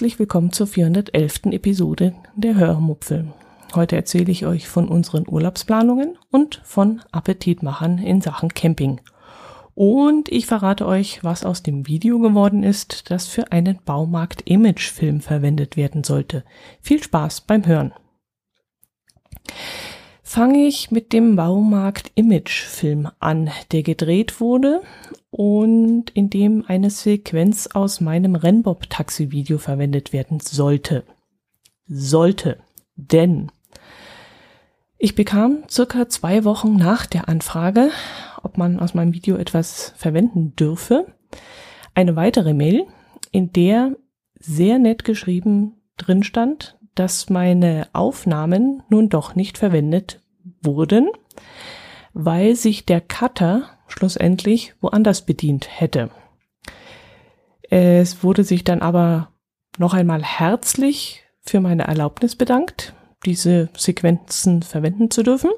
herzlich willkommen zur 411. Episode der Hörmupfel. Heute erzähle ich euch von unseren Urlaubsplanungen und von Appetitmachern in Sachen Camping. Und ich verrate euch, was aus dem Video geworden ist, das für einen Baumarkt-Image-Film verwendet werden sollte. Viel Spaß beim Hören. Fange ich mit dem Baumarkt-Image-Film an, der gedreht wurde und in dem eine Sequenz aus meinem Rennbob-Taxi-Video verwendet werden sollte. Sollte. Denn ich bekam circa zwei Wochen nach der Anfrage, ob man aus meinem Video etwas verwenden dürfe, eine weitere Mail, in der sehr nett geschrieben drin stand, dass meine Aufnahmen nun doch nicht verwendet wurden, weil sich der Cutter schlussendlich woanders bedient hätte. Es wurde sich dann aber noch einmal herzlich für meine Erlaubnis bedankt, diese Sequenzen verwenden zu dürfen.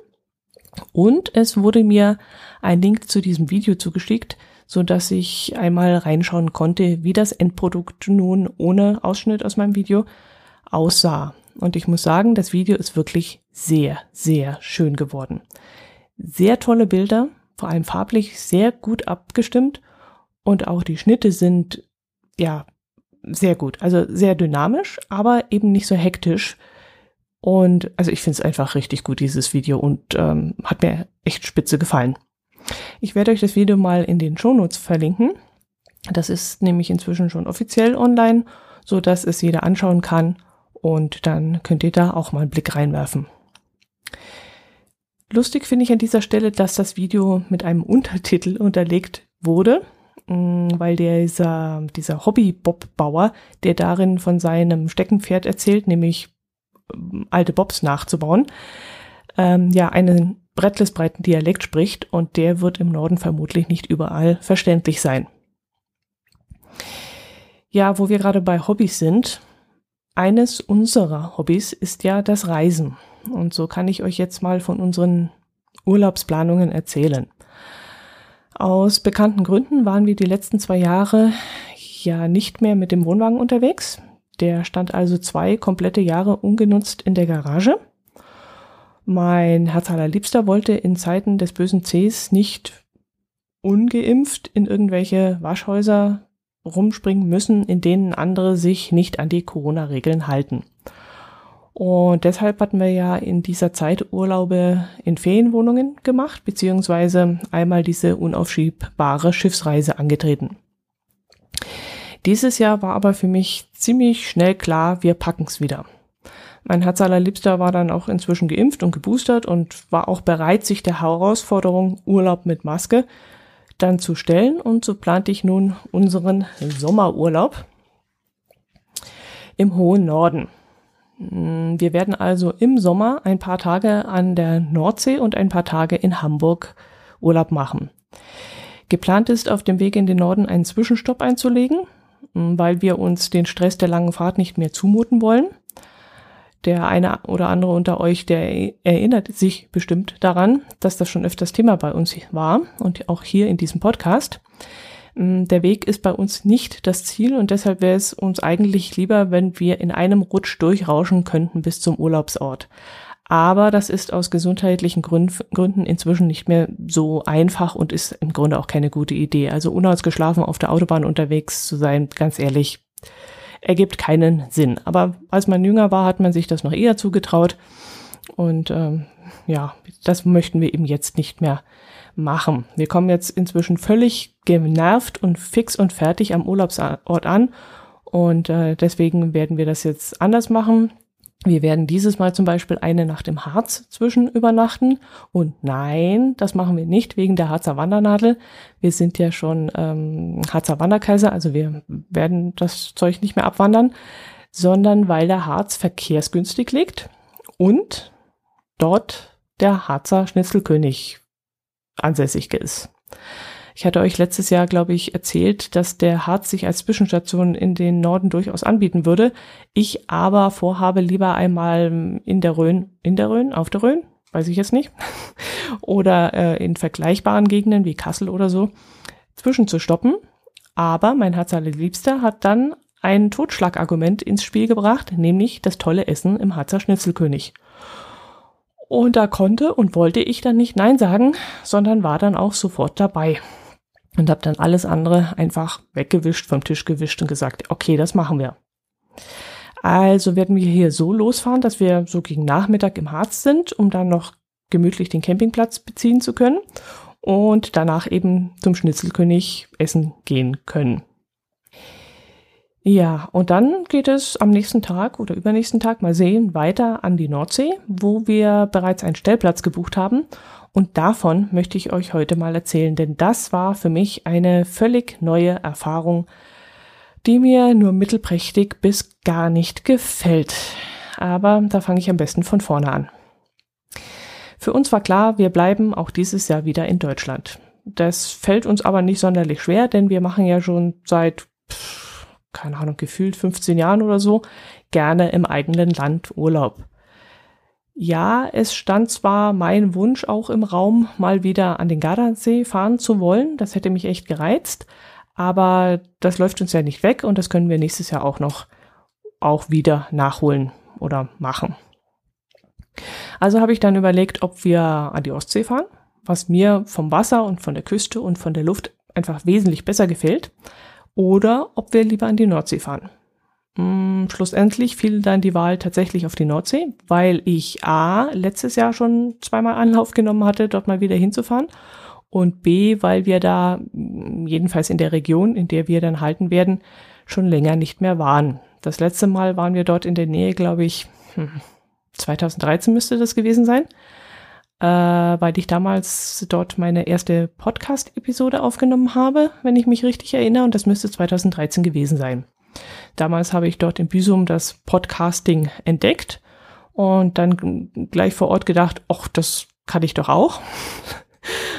Und es wurde mir ein Link zu diesem Video zugeschickt, so dass ich einmal reinschauen konnte, wie das Endprodukt nun ohne Ausschnitt aus meinem Video aussah. Und ich muss sagen, das Video ist wirklich sehr, sehr schön geworden. Sehr tolle Bilder, vor allem farblich sehr gut abgestimmt und auch die Schnitte sind ja sehr gut, also sehr dynamisch, aber eben nicht so hektisch. Und also ich finde es einfach richtig gut, dieses Video, und ähm, hat mir echt spitze gefallen. Ich werde euch das Video mal in den Shownotes verlinken. Das ist nämlich inzwischen schon offiziell online, so dass es jeder anschauen kann und dann könnt ihr da auch mal einen Blick reinwerfen. Lustig finde ich an dieser Stelle, dass das Video mit einem Untertitel unterlegt wurde, mm, weil dieser, dieser Hobby-Bob-Bauer, der darin von seinem Steckenpferd erzählt, nämlich ähm, alte Bobs nachzubauen, ähm, ja, einen brettlesbreiten Dialekt spricht und der wird im Norden vermutlich nicht überall verständlich sein. Ja, wo wir gerade bei Hobbys sind, eines unserer Hobbys ist ja das Reisen. Und so kann ich euch jetzt mal von unseren Urlaubsplanungen erzählen. Aus bekannten Gründen waren wir die letzten zwei Jahre ja nicht mehr mit dem Wohnwagen unterwegs. Der stand also zwei komplette Jahre ungenutzt in der Garage. Mein Herz allerliebster wollte in Zeiten des bösen Cs nicht ungeimpft in irgendwelche Waschhäuser rumspringen müssen, in denen andere sich nicht an die Corona-Regeln halten. Und deshalb hatten wir ja in dieser Zeit Urlaube in Ferienwohnungen gemacht, beziehungsweise einmal diese unaufschiebbare Schiffsreise angetreten. Dieses Jahr war aber für mich ziemlich schnell klar, wir packen's wieder. Mein Herz allerliebster war dann auch inzwischen geimpft und geboostert und war auch bereit, sich der Herausforderung Urlaub mit Maske dann zu stellen. Und so plante ich nun unseren Sommerurlaub im hohen Norden. Mm, wir werden also im Sommer ein paar Tage an der Nordsee und ein paar Tage in Hamburg Urlaub machen. Geplant ist, auf dem Weg in den Norden einen Zwischenstopp einzulegen, mm, weil wir uns den Stress der langen Fahrt nicht mehr zumuten wollen. Der eine oder andere unter euch, der erinnert sich bestimmt daran, dass das schon öfters Thema bei uns war und auch hier in diesem Podcast. Mm, der Weg ist bei uns nicht das Ziel und deshalb wäre es uns eigentlich lieber, wenn wir in einem Rutsch durchrauschen könnten bis zum Urlaubsort. Aber das ist aus gesundheitlichen Gründen inzwischen nicht mehr so einfach und ist im Grunde auch keine gute Idee. Also unausgeschlafen auf der Autobahn unterwegs zu sein, ganz ehrlich, ergibt keinen Sinn. Aber als man jünger war, hat man sich das noch eher zugetraut. Und ähm, ja, das möchten wir eben jetzt nicht mehr machen. Wir kommen jetzt inzwischen völlig genervt und fix und fertig am Urlaubsort an und äh, deswegen werden wir das jetzt anders machen. Wir werden dieses Mal zum Beispiel eine Nacht im Harz zwischen übernachten. Und nein, das machen wir nicht wegen der Harzer Wandernadel. Wir sind ja schon ähm, Harzer Wanderkaiser, also wir werden das Zeug nicht mehr abwandern, sondern weil der Harz verkehrsgünstig liegt und dort der Harzer Schnitzelkönig ansässig ist. Ich hatte euch letztes Jahr, glaube ich, erzählt, dass der Harz sich als Zwischenstation in den Norden durchaus anbieten würde. Ich aber vorhabe, lieber einmal in der Rhön, in der Rhön, auf der Rhön, weiß ich jetzt nicht, oder äh, in vergleichbaren Gegenden wie Kassel oder so, zwischenzustoppen. Aber mein Herz allerliebster hat dann ein Totschlagargument ins Spiel gebracht, nämlich das tolle Essen im Harzer Schnitzelkönig. Und da konnte und wollte ich dann nicht Nein sagen, sondern war dann auch sofort dabei. Und habe dann alles andere einfach weggewischt, vom Tisch gewischt und gesagt, okay, das machen wir. Also werden wir hier so losfahren, dass wir so gegen Nachmittag im Harz sind, um dann noch gemütlich den Campingplatz beziehen zu können und danach eben zum Schnitzelkönig essen gehen können. Ja, und dann geht es am nächsten Tag oder übernächsten Tag mal sehen weiter an die Nordsee, wo wir bereits einen Stellplatz gebucht haben. Und davon möchte ich euch heute mal erzählen, denn das war für mich eine völlig neue Erfahrung, die mir nur mittelprächtig bis gar nicht gefällt. Aber da fange ich am besten von vorne an. Für uns war klar, wir bleiben auch dieses Jahr wieder in Deutschland. Das fällt uns aber nicht sonderlich schwer, denn wir machen ja schon seit, keine Ahnung, gefühlt 15 Jahren oder so gerne im eigenen Land Urlaub. Ja, es stand zwar mein Wunsch auch im Raum, mal wieder an den Gardasee fahren zu wollen. Das hätte mich echt gereizt. Aber das läuft uns ja nicht weg und das können wir nächstes Jahr auch noch auch wieder nachholen oder machen. Also habe ich dann überlegt, ob wir an die Ostsee fahren, was mir vom Wasser und von der Küste und von der Luft einfach wesentlich besser gefällt, oder ob wir lieber an die Nordsee fahren. Hm, schlussendlich fiel dann die Wahl tatsächlich auf die Nordsee, weil ich A, letztes Jahr schon zweimal Anlauf genommen hatte, dort mal wieder hinzufahren und B, weil wir da, jedenfalls in der Region, in der wir dann halten werden, schon länger nicht mehr waren. Das letzte Mal waren wir dort in der Nähe, glaube ich, 2013 hm, müsste das gewesen sein, äh, weil ich damals dort meine erste Podcast-Episode aufgenommen habe, wenn ich mich richtig erinnere, und das müsste 2013 gewesen sein. Damals habe ich dort in Büsum das Podcasting entdeckt und dann gleich vor Ort gedacht, ach, das kann ich doch auch.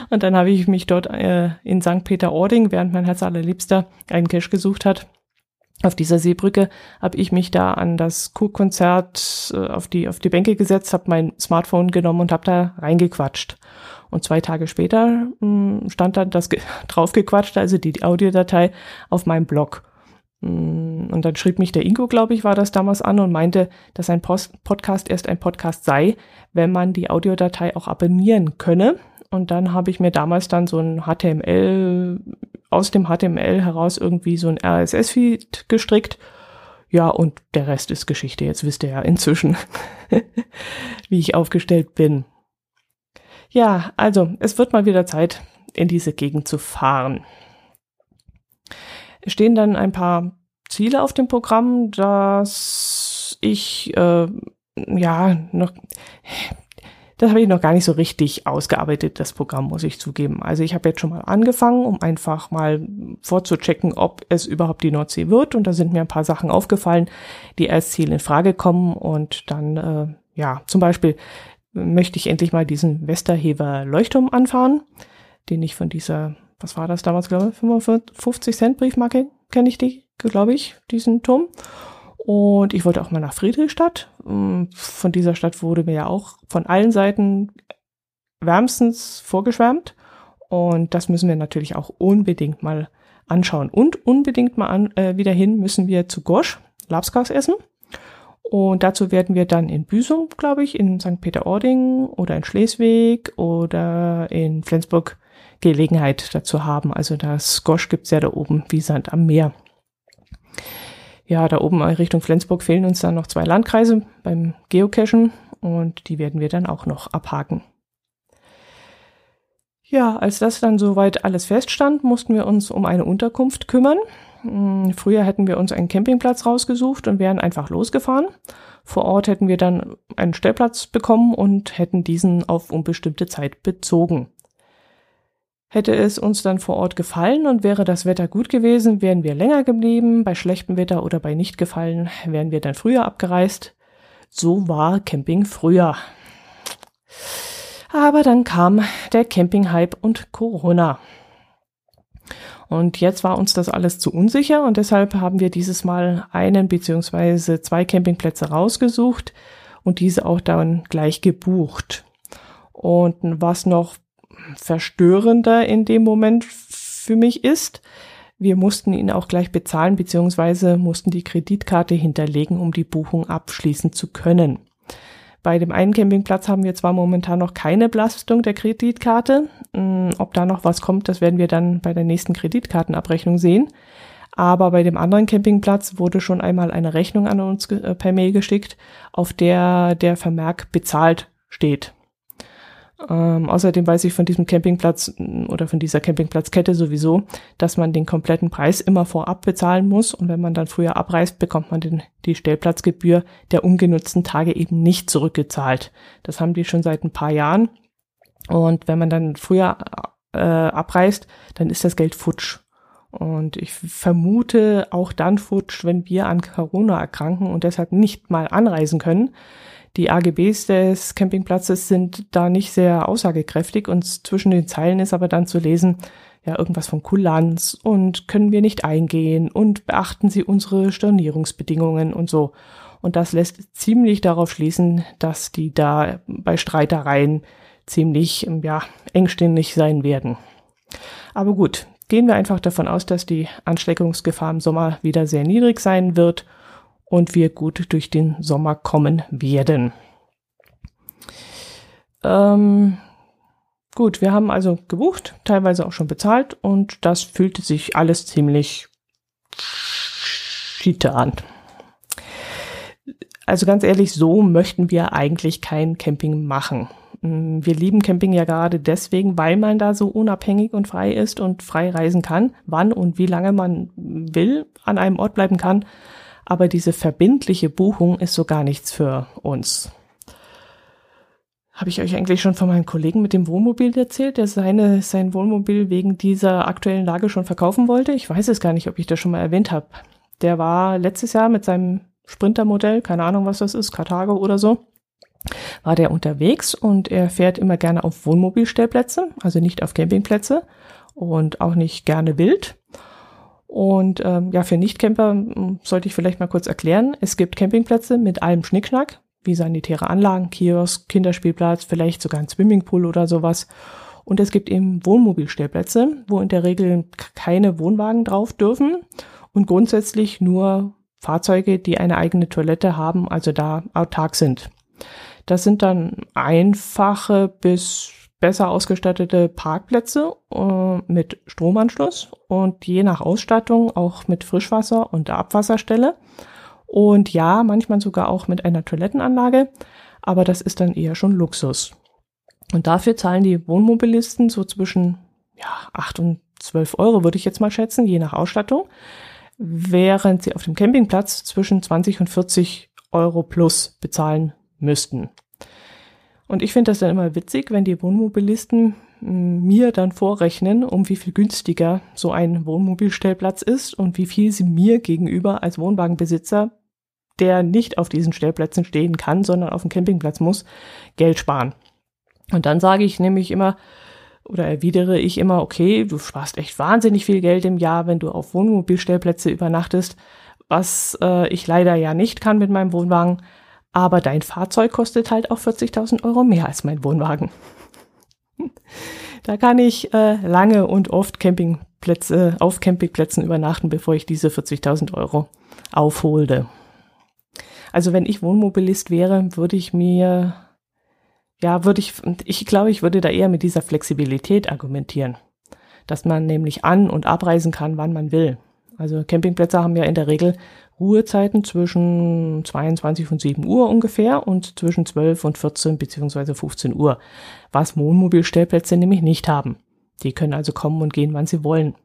Und dann habe ich mich dort äh, in St. Peter-Ording, während mein Herz allerliebster einen Cash gesucht hat, auf dieser Seebrücke habe ich mich da an das Kurkonzert äh, auf die auf die Bänke gesetzt, habe mein Smartphone genommen und habe da reingequatscht. Und zwei Tage später mh, hm, stand dann das draufgequatscht, also die, die Audiodatei auf meinem Blog. Hm, und dann schrieb mich der Ingo, glaube ich, war das damals an und meinte, dass ein Post Podcast erst ein Podcast sei, wenn man die Audiodatei auch abonnieren könne. Und dann habe ich mir damals dann so ein HTML, aus dem HTML heraus irgendwie so ein RSS-Feed gestrickt. Ja, und der Rest ist Geschichte. Jetzt wisst ihr ja inzwischen, wie ich aufgestellt bin. Ja, also, es wird mal wieder Zeit, in diese Gegend zu fahren. Stehen dann ein paar Ziele auf dem Programm, dass ich äh, ja noch das habe ich noch gar nicht so richtig ausgearbeitet, das Programm, muss ich zugeben. Also ich habe jetzt schon mal angefangen, um einfach mal vorzuchecken, ob es überhaupt die Nordsee wird. Und da sind mir ein paar Sachen aufgefallen, die als Ziel in Frage kommen. Und dann, äh, ja, zum Beispiel möchte ich endlich mal diesen Westerhever Leuchtturm anfahren, den ich von dieser, was war das damals, glaube ich, 55 Cent Briefmarke, kenne ich die, glaube ich, diesen Turm. Und ich wollte auch mal nach Friedrichstadt. Mm, von dieser Stadt wurde mir ja auch von allen Seiten wärmstens vorgeschwärmt. Und das müssen wir natürlich auch unbedingt mal anschauen. Und unbedingt mal an, äh, wieder hin müssen wir zu Gosch, Labskas essen. Und dazu werden wir dann in Büsum, glaube ich, in St. Peter-Ording oder in Schleswig oder in Flensburg Gelegenheit dazu haben. Also das Gosch gibt's ja da oben wie Sand am Meer ja, da oben Richtung Flensburg fehlen uns dann noch zwei Landkreise beim Geocachen und die werden wir dann auch noch abhaken. Ja, als das dann soweit alles feststand, mussten wir uns um eine Unterkunft kümmern. Hm, früher hätten wir uns einen Campingplatz rausgesucht und wären einfach losgefahren. Vor Ort hätten wir dann einen Stellplatz bekommen und hätten diesen auf unbestimmte Zeit bezogen. Hätte es uns dann vor Ort gefallen und wäre das Wetter gut gewesen, wären wir länger geblieben, bei schlechtem Wetter oder bei nicht gefallen wären wir dann früher abgereist. So war Camping früher. Aber dann kam der Camping-Hype und Corona. Und jetzt war uns das alles zu unsicher und deshalb haben wir dieses Mal einen beziehungsweise zwei Campingplätze rausgesucht und diese auch dann gleich gebucht. Und was noch verstörender in dem Moment für mich ist, wir mussten ihn auch gleich bezahlen, beziehungsweise mussten die Kreditkarte hinterlegen, um die Buchung abschließen zu können. Bei dem einen Campingplatz haben wir zwar momentan noch keine Belastung der Kreditkarte. Hm, ob da noch was kommt, das werden wir dann bei der nächsten Kreditkartenabrechnung sehen. Aber bei dem anderen Campingplatz wurde schon einmal eine Rechnung an uns äh, per Mail geschickt, auf der der Vermerk bezahlt steht. Ähm, außerdem weiß ich von diesem Campingplatz mm, oder von dieser Campingplatzkette sowieso, dass man den kompletten Preis immer vorab bezahlen muss und wenn man dann früher abreist, bekommt man den, die Stellplatzgebühr der ungenutzten Tage eben nicht zurückgezahlt. Das haben die schon seit ein paar Jahren und wenn man dann früher äh, abreist, dann ist das Geld futsch. Und ich vermute auch dann futsch, wenn wir an Corona erkranken und deshalb nicht mal anreisen können, die AGBs des Campingplatzes sind da nicht sehr aussagekräftig und zwischen den Zeilen ist aber dann zu lesen, ja, irgendwas von Kulanz und können wir nicht eingehen und beachten Sie unsere Stornierungsbedingungen und so. Und das lässt ziemlich darauf schließen, dass die da bei Streitereien ziemlich, ja, engstirnig sein werden. Aber gut, gehen wir einfach davon aus, dass die Ansteckungsgefahr im Sommer wieder sehr niedrig sein wird und wir gut durch den Sommer kommen werden. Ähm, gut, wir haben also gebucht, teilweise auch schon bezahlt und das fühlte sich alles ziemlich schiete an. Also ganz ehrlich, so möchten wir eigentlich kein Camping machen. Mm, wir lieben Camping ja gerade deswegen, weil man da so unabhängig und frei ist und frei reisen kann, wann und wie lange man will, an einem Ort bleiben kann aber diese verbindliche Buchung ist so gar nichts für uns. Habe ich euch eigentlich schon von meinem Kollegen mit dem Wohnmobil erzählt, der seine, sein Wohnmobil wegen dieser aktuellen Lage schon verkaufen wollte? Ich weiß es gar nicht, ob ich das schon mal erwähnt habe. Der war letztes Jahr mit seinem Sprintermodell, keine Ahnung, was das ist, Karthago oder so, war der unterwegs und er fährt immer gerne auf Wohnmobilstellplätze, also nicht auf Campingplätze und auch nicht gerne wild. Und ähm, ja, für Nichtcamper hm, sollte ich vielleicht mal kurz erklären. Es gibt Campingplätze mit allem Schnickschnack, wie sanitäre Anlagen, Kiosk, Kinderspielplatz, vielleicht sogar ein Swimmingpool oder sowas. Und es gibt eben Wohnmobilstellplätze, wo in der Regel keine Wohnwagen drauf dürfen und grundsätzlich nur Fahrzeuge, die eine eigene Toilette haben, also da autark sind. Das sind dann einfache bis besser ausgestattete Parkplätze äh, mit Stromanschluss und je nach Ausstattung auch mit Frischwasser und Abwasserstelle. Und ja, manchmal sogar auch mit einer Toilettenanlage, aber das ist dann eher schon Luxus. Und dafür zahlen die Wohnmobilisten so zwischen ja, 8 und 12 Euro, würde ich jetzt mal schätzen, je nach Ausstattung, während sie auf dem Campingplatz zwischen 20 und 40 Euro plus bezahlen müssten. Und ich finde das dann immer witzig, wenn die Wohnmobilisten hm, mir dann vorrechnen, um wie viel günstiger so ein Wohnmobilstellplatz ist und wie viel sie mir gegenüber als Wohnwagenbesitzer, der nicht auf diesen Stellplätzen stehen kann, sondern auf dem Campingplatz muss, Geld sparen. Und dann sage ich nämlich immer, oder erwidere ich immer, okay, du sparst echt wahnsinnig viel Geld im Jahr, wenn du auf Wohnmobilstellplätze übernachtest, was äh, ich leider ja nicht kann mit meinem Wohnwagen. Aber dein Fahrzeug kostet halt auch 40.000 Euro mehr als mein Wohnwagen. Da kann ich äh, lange und oft Campingplätze, auf Campingplätzen übernachten, bevor ich diese 40.000 Euro aufholte. Also wenn ich Wohnmobilist wäre, würde ich mir, ja, würde ich, ich glaube, ich würde da eher mit dieser Flexibilität argumentieren. Dass man nämlich an- und abreisen kann, wann man will. Also Campingplätze haben ja in der Regel Ruhezeiten zwischen 22 und 7 Uhr ungefähr und zwischen 12 und 14 beziehungsweise 15 Uhr, was Wohnmobilstellplätze nämlich nicht haben. Die können also kommen und gehen, wann sie wollen.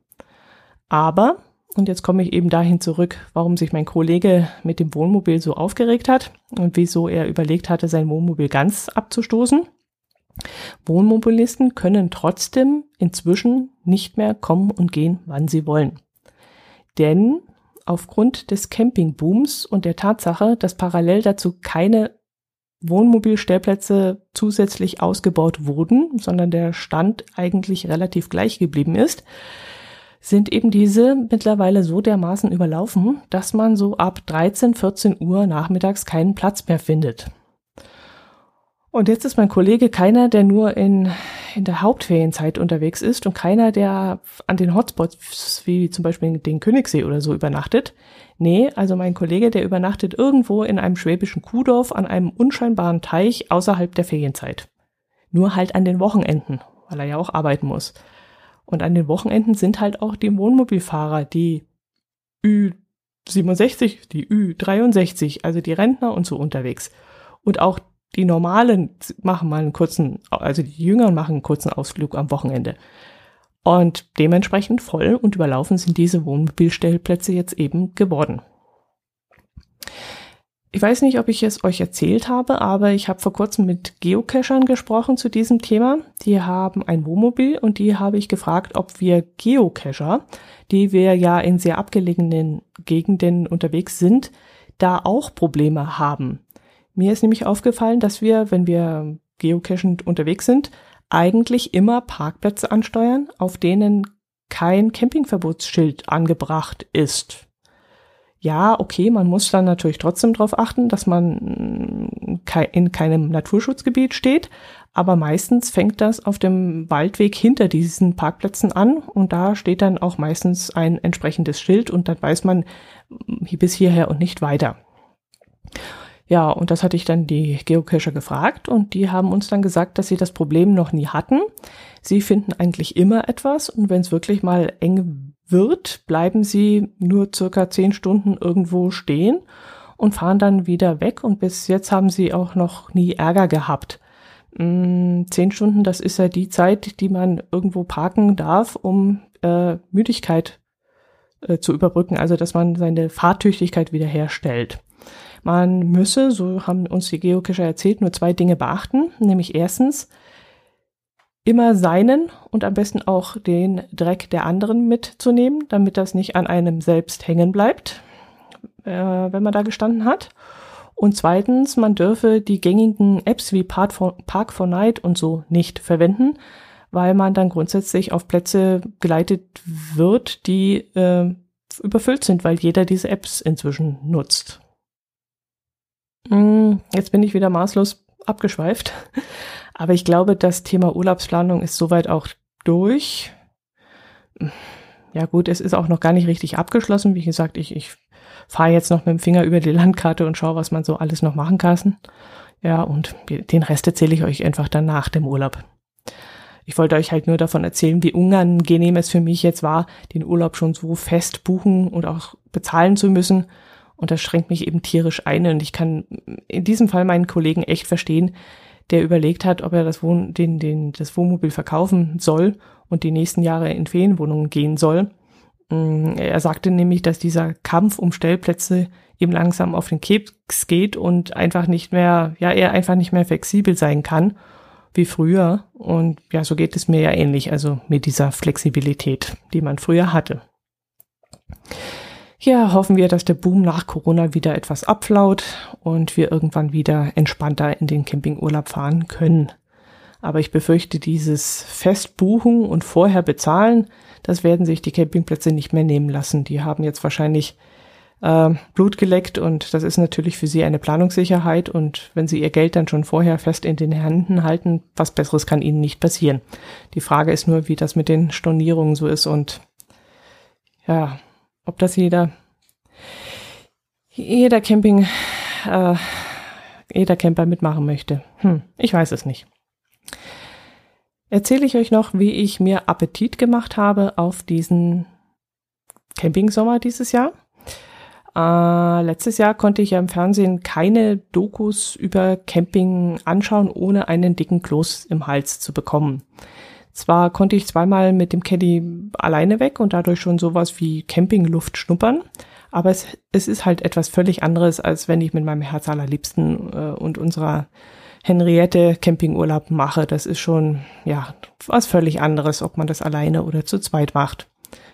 Aber, und jetzt komme ich eben dahin zurück, warum sich mein Kollege mit dem Wohnmobil so aufgeregt hat und wieso er überlegt hatte, sein Wohnmobil ganz abzustoßen. Wohnmobilisten können trotzdem inzwischen nicht mehr kommen und gehen, wann sie wollen. Denn aufgrund des Campingbooms und der Tatsache, dass parallel dazu keine Wohnmobilstellplätze zusätzlich ausgebaut wurden, sondern der Stand eigentlich relativ gleich geblieben ist, sind eben diese mittlerweile so dermaßen überlaufen, dass man so ab 13, 14 Uhr nachmittags keinen Platz mehr findet. Und jetzt ist mein Kollege keiner, der nur in, in der Hauptferienzeit unterwegs ist und keiner, der an den Hotspots wie zum Beispiel den Königssee oder so übernachtet. Nee, also mein Kollege, der übernachtet irgendwo in einem schwäbischen Kuhdorf an einem unscheinbaren Teich außerhalb der Ferienzeit. Nur halt an den Wochenenden, weil er ja auch arbeiten muss. Und an den Wochenenden sind halt auch die Wohnmobilfahrer, die Ü67, die Ü63, also die Rentner und so unterwegs. Und auch die Normalen machen mal einen kurzen, also die Jüngeren machen einen kurzen Ausflug am Wochenende. Und dementsprechend voll und überlaufen sind diese Wohnmobilstellplätze jetzt eben geworden. Ich weiß nicht, ob ich es euch erzählt habe, aber ich habe vor kurzem mit Geocachern gesprochen zu diesem Thema. Die haben ein Wohnmobil und die habe ich gefragt, ob wir Geocacher, die wir ja in sehr abgelegenen Gegenden unterwegs sind, da auch Probleme haben. Mir ist nämlich aufgefallen, dass wir, wenn wir geocachend unterwegs sind, eigentlich immer Parkplätze ansteuern, auf denen kein Campingverbotsschild angebracht ist. Ja, okay, man muss dann natürlich trotzdem darauf achten, dass man in keinem Naturschutzgebiet steht, aber meistens fängt das auf dem Waldweg hinter diesen Parkplätzen an und da steht dann auch meistens ein entsprechendes Schild und dann weiß man bis hierher und nicht weiter. Ja, und das hatte ich dann die Geocacher gefragt und die haben uns dann gesagt, dass sie das Problem noch nie hatten. Sie finden eigentlich immer etwas und wenn es wirklich mal eng wird, bleiben sie nur circa zehn Stunden irgendwo stehen und fahren dann wieder weg und bis jetzt haben sie auch noch nie Ärger gehabt. Mm, zehn Stunden, das ist ja die Zeit, die man irgendwo parken darf, um äh, Müdigkeit äh, zu überbrücken, also dass man seine Fahrtüchtigkeit wiederherstellt. Man müsse, so haben uns die Geocacher erzählt, nur zwei Dinge beachten, nämlich erstens immer seinen und am besten auch den Dreck der anderen mitzunehmen, damit das nicht an einem selbst hängen bleibt, äh, wenn man da gestanden hat. Und zweitens, man dürfe die gängigen Apps wie Park for Night und so nicht verwenden, weil man dann grundsätzlich auf Plätze geleitet wird, die äh, überfüllt sind, weil jeder diese Apps inzwischen nutzt. Hm, jetzt bin ich wieder maßlos abgeschweift. Aber ich glaube, das Thema Urlaubsplanung ist soweit auch durch. Ja gut, es ist auch noch gar nicht richtig abgeschlossen. Wie gesagt, ich, ich fahre jetzt noch mit dem Finger über die Landkarte und schaue, was man so alles noch machen kann. Ja, und den Rest erzähle ich euch einfach dann nach dem Urlaub. Ich wollte euch halt nur davon erzählen, wie unangenehm es für mich jetzt war, den Urlaub schon so fest buchen und auch bezahlen zu müssen und das schränkt mich eben tierisch ein. Und ich kann in diesem Fall meinen Kollegen echt verstehen, der überlegt hat, ob er das, Wohn den, den, das Wohnmobil verkaufen soll und die nächsten Jahre in Ferienwohnungen gehen soll. Mm, er sagte nämlich, dass dieser Kampf um Stellplätze ihm langsam auf den Keks geht und einfach nicht mehr, ja, er einfach nicht mehr flexibel sein kann wie früher. Und ja, so geht es mir ja ähnlich, also mit dieser Flexibilität, die man früher hatte. Ja, hoffen wir, dass der Boom nach Corona wieder etwas abflaut und wir irgendwann wieder entspannter in den Campingurlaub fahren können. Aber ich befürchte, dieses Festbuchen und vorher bezahlen, das werden sich die Campingplätze nicht mehr nehmen lassen. Die haben jetzt wahrscheinlich äh, Blut geleckt und das ist natürlich für sie eine Planungssicherheit und wenn sie ihr Geld dann schon vorher fest in den Händen halten, was Besseres kann ihnen nicht passieren. Die Frage ist nur, wie das mit den Stornierungen so ist und ja, ob das jeder, jeder Camping, äh, jeder Camper mitmachen möchte. Hm, ich weiß es nicht. Erzähle ich euch noch, wie ich mir Appetit gemacht habe auf diesen Campingsommer dieses Jahr. Äh, letztes Jahr konnte ich ja im Fernsehen keine Dokus über Camping anschauen, ohne einen dicken Kloß im Hals zu bekommen. Zwar konnte ich zweimal mit dem Caddy alleine weg und dadurch schon sowas wie Campingluft schnuppern, aber es, es ist halt etwas völlig anderes, als wenn ich mit meinem Herz allerliebsten äh, und unserer Henriette Campingurlaub mache. Das ist schon, ja, was völlig anderes, ob man das alleine oder zu zweit macht.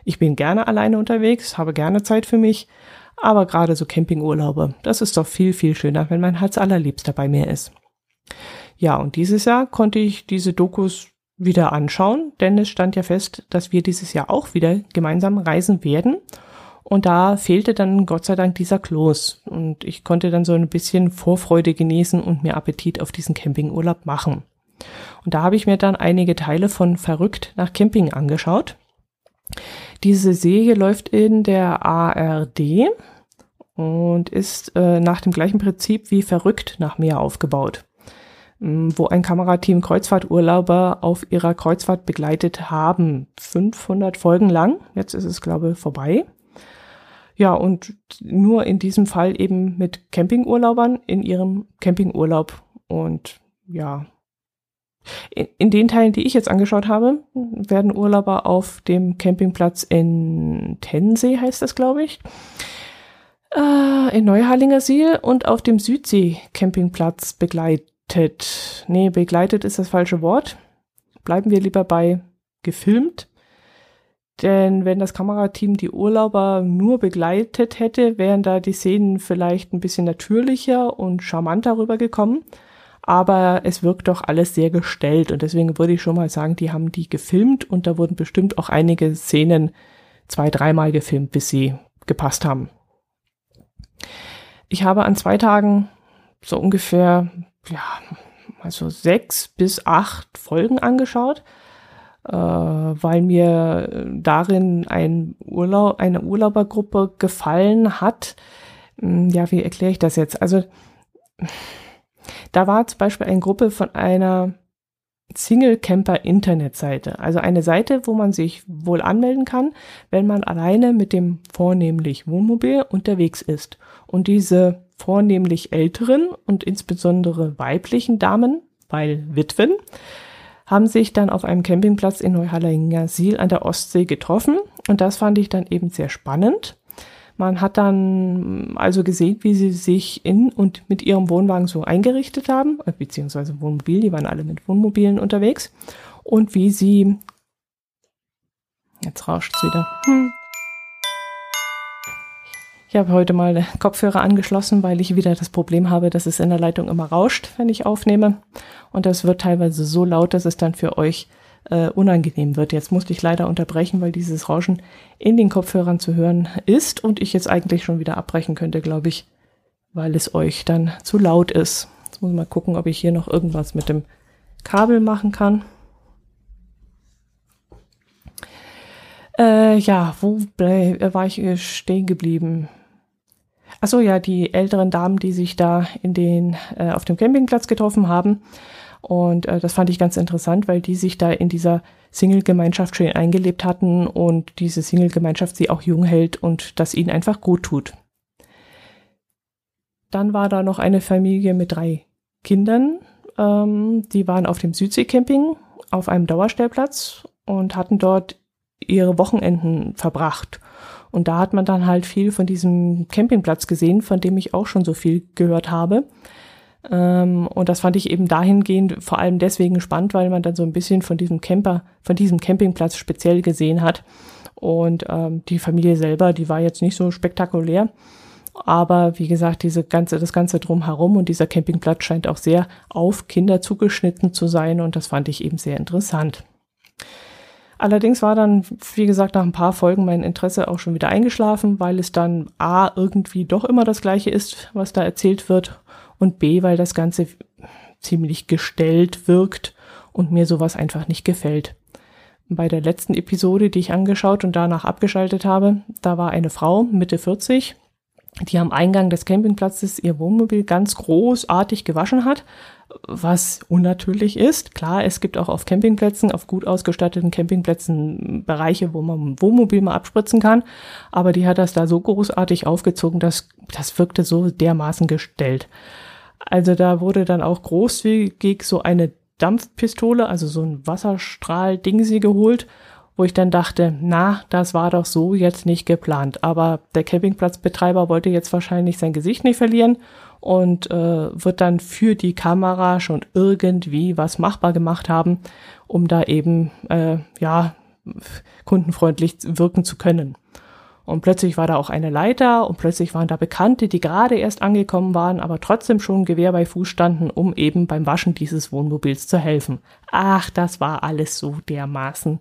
Ich bin gerne alleine unterwegs, habe gerne Zeit für mich, aber gerade so Campingurlaube, das ist doch viel, viel schöner, wenn mein Herz allerliebster bei mir ist. Ja, und dieses Jahr konnte ich diese Dokus wieder anschauen, denn es stand ja fest, dass wir dieses Jahr auch wieder gemeinsam reisen werden. Und da fehlte dann Gott sei Dank dieser Kloß. Und ich konnte dann so ein bisschen Vorfreude genießen und mir Appetit auf diesen Campingurlaub machen. Und da habe ich mir dann einige Teile von Verrückt nach Camping angeschaut. Diese Serie läuft in der ARD und ist äh, nach dem gleichen Prinzip wie Verrückt nach Meer aufgebaut, wo ein Kamerateam Kreuzfahrturlauber auf ihrer Kreuzfahrt begleitet haben. 500 Folgen lang, jetzt ist es glaube ich vorbei. Ja, und nur in diesem Fall eben mit Campingurlaubern in ihrem Campingurlaub. Und ja, in, in, den Teilen, die ich jetzt angeschaut habe, werden Urlauber auf dem Campingplatz in Tensee, heißt das, glaube ich, äh, in Neuharlinger Siel und auf dem Südsee-Campingplatz begleitet. Nee, begleitet ist das falsche Wort. Bleiben wir lieber bei gefilmt. Denn wenn das Kamerateam die Urlauber nur begleitet hätte, wären da die Szenen vielleicht ein bisschen natürlicher und charmanter rübergekommen. Aber es wirkt doch alles sehr gestellt und deswegen würde ich schon mal sagen, die haben die gefilmt und da wurden bestimmt auch einige Szenen zwei, dreimal gefilmt, bis sie gepasst haben. Ich habe an zwei Tagen so ungefähr, ja, also sechs bis acht Folgen angeschaut äh, weil mir darin ein Urlaub, eine Urlaubergruppe gefallen hat. Hm, ja, wie erkläre ich das jetzt? Also da war zum Beispiel eine Gruppe von einer Single Camper Internetseite, also eine Seite, wo man sich wohl anmelden kann, wenn man alleine mit dem vornehmlich Wohnmobil unterwegs ist. Und diese vornehmlich älteren und insbesondere weiblichen Damen, weil Witwen, haben sich dann auf einem Campingplatz in Neuhallinger Siel an der Ostsee getroffen und das fand ich dann eben sehr spannend. Man hat dann also gesehen, wie sie sich in und mit ihrem Wohnwagen so eingerichtet haben, äh, beziehungsweise Wohnmobil, die waren alle mit Wohnmobilen unterwegs und wie sie, jetzt rauscht's wieder, hm, ich habe heute mal Kopfhörer angeschlossen, weil ich wieder das Problem habe, dass es in der Leitung immer rauscht, wenn ich aufnehme. Und das wird teilweise so laut, dass es dann für euch äh, unangenehm wird. Jetzt musste ich leider unterbrechen, weil dieses Rauschen in den Kopfhörern zu hören ist und ich jetzt eigentlich schon wieder abbrechen könnte, glaube ich, weil es euch dann zu laut ist. Jetzt muss ich mal gucken, ob ich hier noch irgendwas mit dem Kabel machen kann. Äh, ja, wo war ich stehen geblieben? Ach so, ja, die älteren Damen, die sich da in den, äh, auf dem Campingplatz getroffen haben. Und äh, das fand ich ganz interessant, weil die sich da in dieser Single-Gemeinschaft schön eingelebt hatten und diese Single-Gemeinschaft sie auch jung hält und das ihnen einfach gut tut. Dann war da noch eine Familie mit drei Kindern. Ähm, die waren auf dem Südsee-Camping auf einem Dauerstellplatz und hatten dort ihre Wochenenden verbracht. Und da hat man dann halt viel von diesem Campingplatz gesehen, von dem ich auch schon so viel gehört habe. Ähm, und das fand ich eben dahingehend vor allem deswegen spannend, weil man dann so ein bisschen von diesem Camper, von diesem Campingplatz speziell gesehen hat. Und ähm, die Familie selber, die war jetzt nicht so spektakulär. Aber wie gesagt, diese ganze, das ganze drumherum und dieser Campingplatz scheint auch sehr auf Kinder zugeschnitten zu sein. Und das fand ich eben sehr interessant. Allerdings war dann, wie gesagt, nach ein paar Folgen mein Interesse auch schon wieder eingeschlafen, weil es dann A irgendwie doch immer das gleiche ist, was da erzählt wird und B, weil das Ganze ziemlich gestellt wirkt und mir sowas einfach nicht gefällt. Bei der letzten Episode, die ich angeschaut und danach abgeschaltet habe, da war eine Frau Mitte 40, die am Eingang des Campingplatzes ihr Wohnmobil ganz großartig gewaschen hat, was unnatürlich ist. Klar, es gibt auch auf Campingplätzen, auf gut ausgestatteten Campingplätzen Bereiche, wo man ein Wohnmobil mal abspritzen kann, aber die hat das da so großartig aufgezogen, dass das wirkte so dermaßen gestellt. Also da wurde dann auch großzügig so eine Dampfpistole, also so ein Wasserstrahl-Ding sie geholt wo ich dann dachte, na, das war doch so jetzt nicht geplant. Aber der Campingplatzbetreiber wollte jetzt wahrscheinlich sein Gesicht nicht verlieren und äh, wird dann für die Kamera schon irgendwie was machbar gemacht haben, um da eben äh, ja kundenfreundlich wirken zu können. Und plötzlich war da auch eine Leiter und plötzlich waren da Bekannte, die gerade erst angekommen waren, aber trotzdem schon Gewehr bei Fuß standen, um eben beim Waschen dieses Wohnmobils zu helfen. Ach, das war alles so dermaßen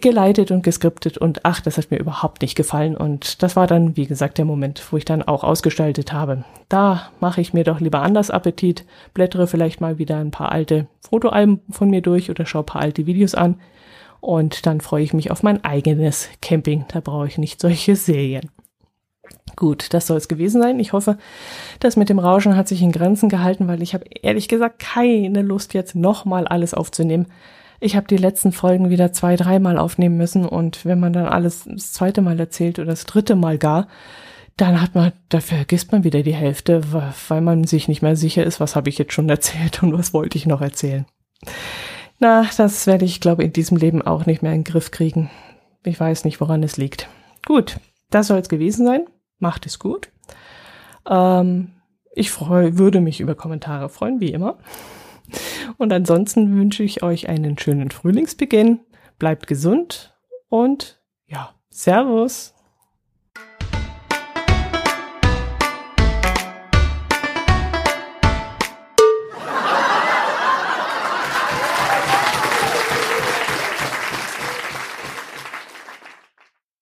geleitet und geskriptet und ach, das hat mir überhaupt nicht gefallen und das war dann, wie gesagt, der Moment, wo ich dann auch ausgestaltet habe. Da mache ich mir doch lieber anders Appetit, blättere vielleicht mal wieder ein paar alte Fotoalben von mir durch oder schaue ein paar alte Videos an und dann freue ich mich auf mein eigenes Camping. Da brauche ich nicht solche Serien. Gut, das soll es gewesen sein. Ich hoffe, das mit dem Rauschen hat sich in Grenzen gehalten, weil ich habe ehrlich gesagt keine Lust, jetzt nochmal alles aufzunehmen. Ich habe die letzten Folgen wieder zwei, dreimal aufnehmen müssen und wenn man dann alles das zweite Mal erzählt oder das dritte Mal gar, dann hat man, da vergisst man wieder die Hälfte, weil man sich nicht mehr sicher ist, was habe ich jetzt schon erzählt und was wollte ich noch erzählen. Na, das werde ich, glaube in diesem Leben auch nicht mehr in den Griff kriegen. Ich weiß nicht, woran es liegt. Gut, das soll es gewesen sein. Macht es gut. Ähm, ich freu, würde mich über Kommentare freuen, wie immer. Und ansonsten wünsche ich euch einen schönen Frühlingsbeginn. Bleibt gesund und ja, Servus.